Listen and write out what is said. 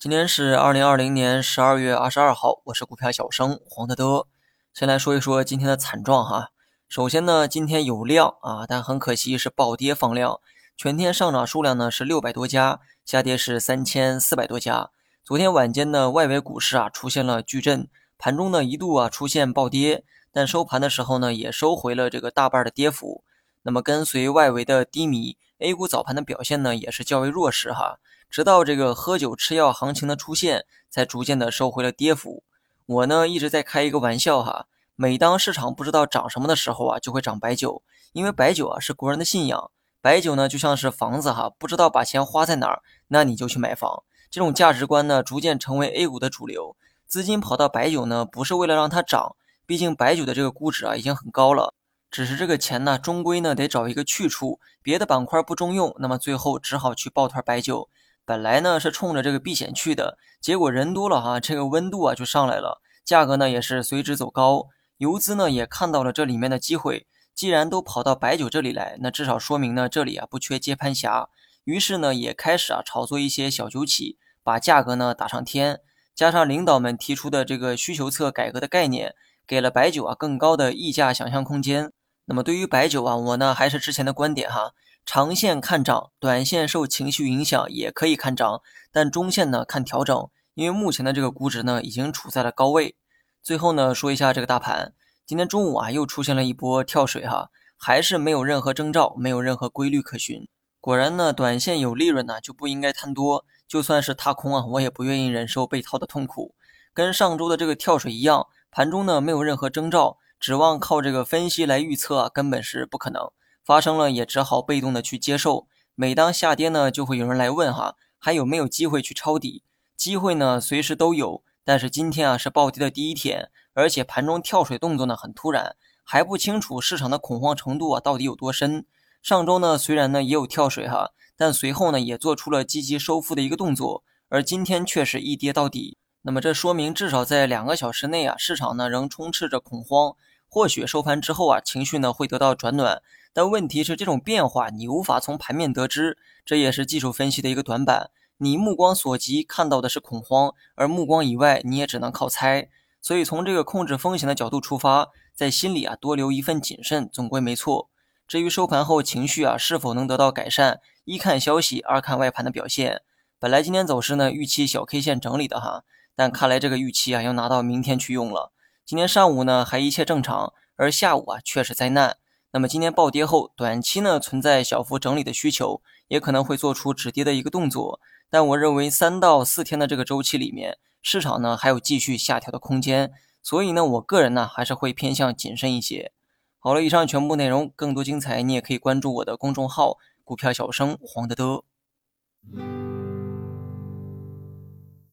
今天是二零二零年十二月二十二号，我是股票小生黄德德。先来说一说今天的惨状哈。首先呢，今天有量啊，但很可惜是暴跌放量。全天上涨数量呢是六百多家，下跌是三千四百多家。昨天晚间的外围股市啊出现了巨震，盘中呢一度啊出现暴跌，但收盘的时候呢也收回了这个大半的跌幅。那么跟随外围的低迷，A 股早盘的表现呢也是较为弱势哈。直到这个喝酒吃药行情的出现，才逐渐的收回了跌幅。我呢一直在开一个玩笑哈，每当市场不知道涨什么的时候啊，就会涨白酒，因为白酒啊是国人的信仰。白酒呢就像是房子哈，不知道把钱花在哪儿，那你就去买房。这种价值观呢逐渐成为 A 股的主流，资金跑到白酒呢不是为了让它涨，毕竟白酒的这个估值啊已经很高了，只是这个钱呢终归呢得找一个去处，别的板块不中用，那么最后只好去抱团白酒。本来呢是冲着这个避险去的，结果人多了哈，这个温度啊就上来了，价格呢也是随之走高。游资呢也看到了这里面的机会，既然都跑到白酒这里来，那至少说明呢这里啊不缺接盘侠。于是呢也开始啊炒作一些小酒企，把价格呢打上天。加上领导们提出的这个需求侧改革的概念，给了白酒啊更高的溢价想象空间。那么对于白酒啊，我呢还是之前的观点哈。长线看涨，短线受情绪影响也可以看涨，但中线呢看调整，因为目前的这个估值呢已经处在了高位。最后呢说一下这个大盘，今天中午啊又出现了一波跳水哈，还是没有任何征兆，没有任何规律可循。果然呢，短线有利润呢就不应该贪多，就算是踏空啊，我也不愿意忍受被套的痛苦。跟上周的这个跳水一样，盘中呢没有任何征兆，指望靠这个分析来预测啊，根本是不可能。发生了也只好被动的去接受。每当下跌呢，就会有人来问哈，还有没有机会去抄底？机会呢，随时都有。但是今天啊是暴跌的第一天，而且盘中跳水动作呢很突然，还不清楚市场的恐慌程度啊到底有多深。上周呢虽然呢也有跳水哈，但随后呢也做出了积极收复的一个动作，而今天却是一跌到底。那么这说明至少在两个小时内啊，市场呢仍充斥着恐慌。或许收盘之后啊，情绪呢会得到转暖。但问题是，这种变化你无法从盘面得知，这也是技术分析的一个短板。你目光所及看到的是恐慌，而目光以外你也只能靠猜。所以从这个控制风险的角度出发，在心里啊多留一份谨慎，总归没错。至于收盘后情绪啊是否能得到改善，一看消息，二看外盘的表现。本来今天走势呢预期小 K 线整理的哈，但看来这个预期啊要拿到明天去用了。今天上午呢还一切正常，而下午啊却是灾难。那么今天暴跌后，短期呢存在小幅整理的需求，也可能会做出止跌的一个动作。但我认为三到四天的这个周期里面，市场呢还有继续下调的空间，所以呢我个人呢还是会偏向谨慎一些。好了，以上全部内容，更多精彩你也可以关注我的公众号“股票小生黄德德”。